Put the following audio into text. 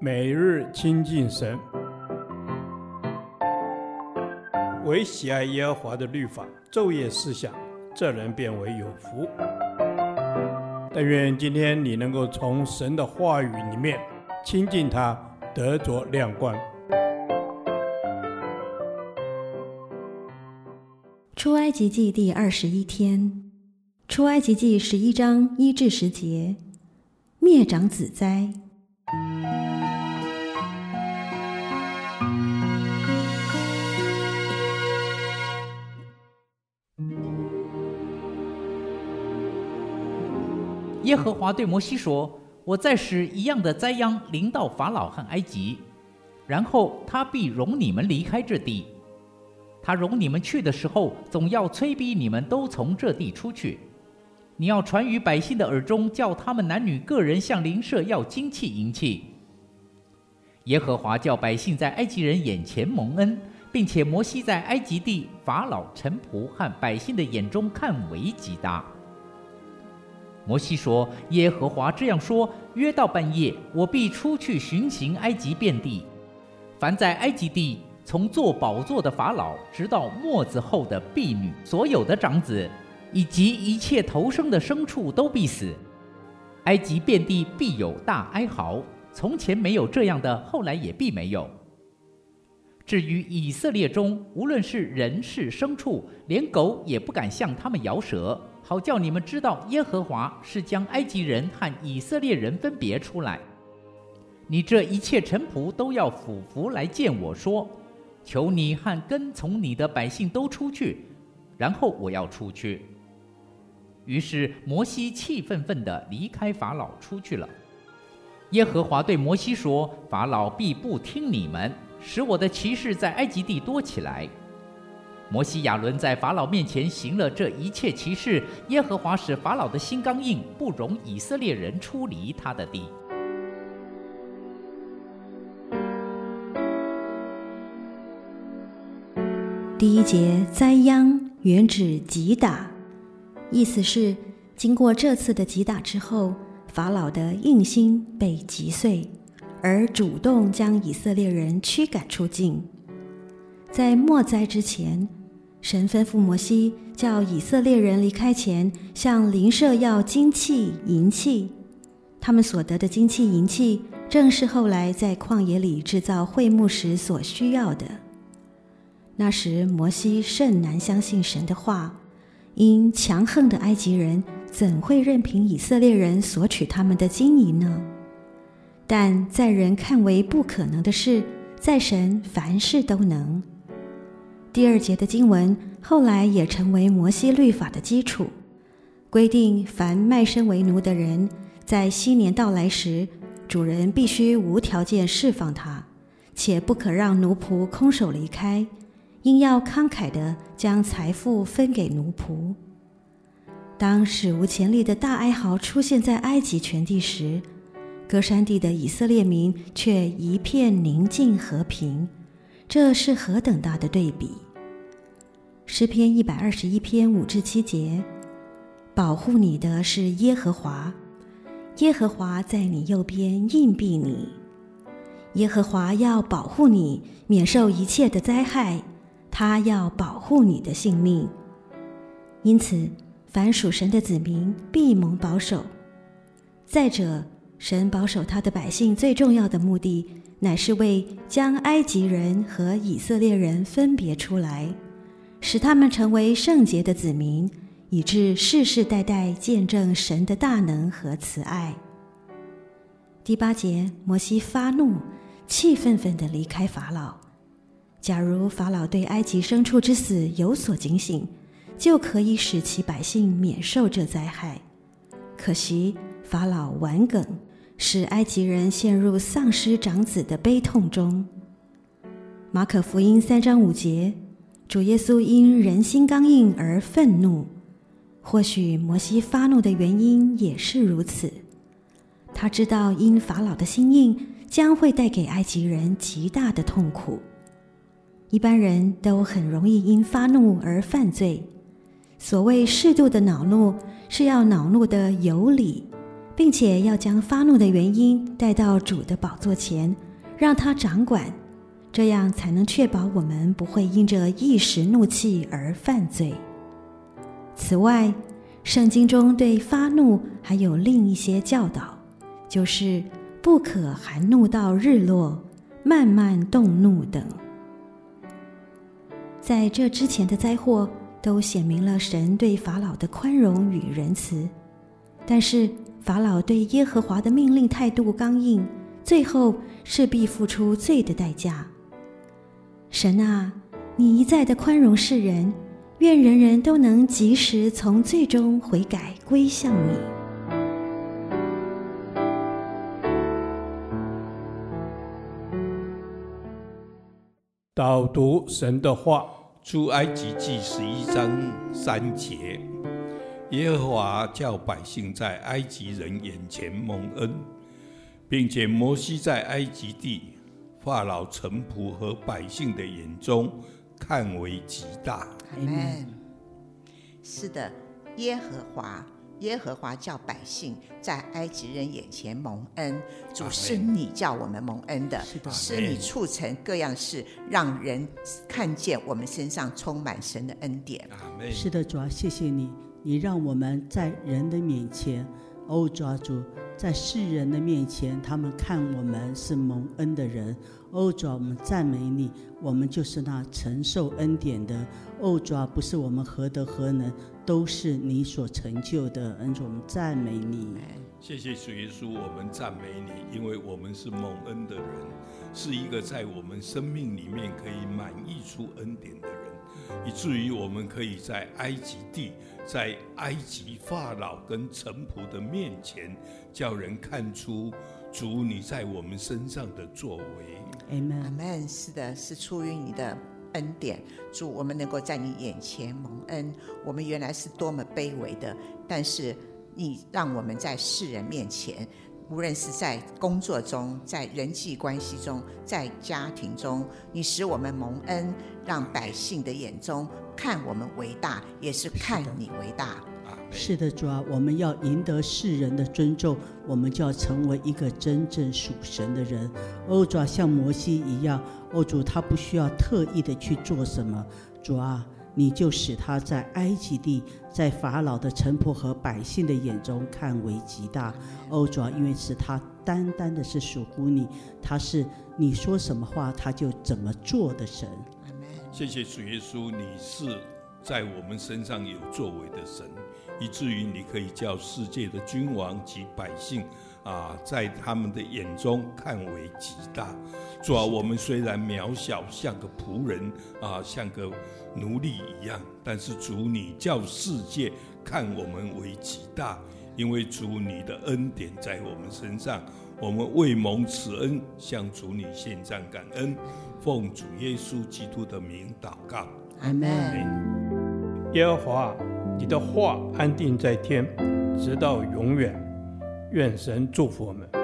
每日亲近神，唯喜爱耶和华的律法，昼夜思想，这人便为有福。但愿今天你能够从神的话语里面亲近他，得着亮光。出埃及记第二十一天，出埃及记十一章一至十节，灭长子灾。耶和华对摩西说：“我再使一样的灾殃临到法老和埃及，然后他必容你们离开这地。他容你们去的时候，总要催逼你们都从这地出去。你要传于百姓的耳中，叫他们男女个人向邻舍要金器银器。耶和华叫百姓在埃及人眼前蒙恩，并且摩西在埃及地法老臣仆和百姓的眼中看为极大。”摩西说：“耶和华这样说：约到半夜，我必出去巡行埃及遍地。凡在埃及地从坐宝座的法老，直到末子后的婢女，所有的长子，以及一切投生的牲畜，都必死。埃及遍地必有大哀嚎，从前没有这样的，后来也必没有。至于以色列中，无论是人是牲畜，连狗也不敢向他们咬舌。”好叫你们知道，耶和华是将埃及人和以色列人分别出来。你这一切臣仆都要俯伏来见我说：“求你和跟从你的百姓都出去。”然后我要出去。于是摩西气愤愤地离开法老出去了。耶和华对摩西说：“法老必不听你们，使我的骑士在埃及地多起来。”摩西亚伦在法老面前行了这一切奇事，耶和华使法老的心刚硬，不容以色列人出离他的地。第一节灾殃原指击打，意思是经过这次的击打之后，法老的硬心被击碎，而主动将以色列人驱赶出境。在末灾之前，神吩咐摩西，叫以色列人离开前，向邻舍要金器银器。他们所得的金器银器，正是后来在旷野里制造会幕时所需要的。那时摩西甚难相信神的话，因强横的埃及人怎会任凭以色列人索取他们的金银呢？但在人看为不可能的事，在神凡事都能。第二节的经文后来也成为摩西律法的基础，规定凡卖身为奴的人，在新年到来时，主人必须无条件释放他，且不可让奴仆空手离开，应要慷慨地将财富分给奴仆。当史无前例的大哀嚎出现在埃及全地时，歌山地的以色列民却一片宁静和平，这是何等大的对比！诗篇一百二十一篇五至七节，保护你的是耶和华，耶和华在你右边硬庇你，耶和华要保护你免受一切的灾害，他要保护你的性命。因此，凡属神的子民必蒙保守。再者，神保守他的百姓最重要的目的，乃是为将埃及人和以色列人分别出来。使他们成为圣洁的子民，以致世世代代见证神的大能和慈爱。第八节，摩西发怒，气愤愤地离开法老。假如法老对埃及牲畜之死有所警醒，就可以使其百姓免受这灾害。可惜法老顽梗，使埃及人陷入丧失长子的悲痛中。马可福音三章五节。主耶稣因人心刚硬而愤怒，或许摩西发怒的原因也是如此。他知道因法老的心硬将会带给埃及人极大的痛苦。一般人都很容易因发怒而犯罪。所谓适度的恼怒，是要恼怒的有理，并且要将发怒的原因带到主的宝座前，让他掌管，这样才能确保我们不会因着一时怒气而犯罪。此外，圣经中对发怒还有另一些教导，就是不可含怒到日落，慢慢动怒等。在这之前的灾祸都显明了神对法老的宽容与仁慈，但是，法老对耶和华的命令态度刚硬，最后势必付出罪的代价。神啊，你一再的宽容世人，愿人人都能及时从最终悔改归向你。导读神的话，出埃及记十一章三节。耶和华叫百姓在埃及人眼前蒙恩，并且摩西在埃及地法老臣仆和百姓的眼中看为极大。阿门。是的，耶和华，耶和华叫百姓在埃及人眼前蒙恩。主是你叫我们蒙恩的，是的，是你促成各样事，让人看见我们身上充满神的恩典。是的，主啊，谢谢你。你让我们在人的面前，哦，主啊，主，在世人的面前，他们看我们是蒙恩的人。哦，主啊，我们赞美你，我们就是那承受恩典的。哦，主啊，不是我们何德何能，都是你所成就的。恩主，我们赞美你。谢谢主耶稣，我们赞美你，因为我们是蒙恩的人，是一个在我们生命里面可以满溢出恩典的人。以至于我们可以在埃及地，在埃及法老跟臣仆的面前，叫人看出主你在我们身上的作为。阿门，阿门。是的，是出于你的恩典，主，我们能够在你眼前蒙恩。我们原来是多么卑微的，但是你让我们在世人面前。无论是在工作中，在人际关系中，在家庭中，你使我们蒙恩，让百姓的眼中看我们为大，也是看你为大。是的，主啊，我们要赢得世人的尊重，我们就要成为一个真正属神的人。哦，主啊，像摩西一样，哦，主他不需要特意的去做什么，主啊。你就使他在埃及地，在法老的臣仆和百姓的眼中看为极大。欧，主啊，因为是他单单的是属乎你，他是你说什么话他就怎么做的神。谢谢主耶稣，你是在我们身上有作为的神，以至于你可以叫世界的君王及百姓。啊，在他们的眼中看为极大。主啊，我们虽然渺小，像个仆人啊，像个奴隶一样，但是主你叫世界看我们为极大，因为主你的恩典在我们身上，我们为蒙此恩，向主你献上感恩，奉主耶稣基督的名祷告，阿门。耶和华，你的话安定在天，直到永远。愿神祝福我们。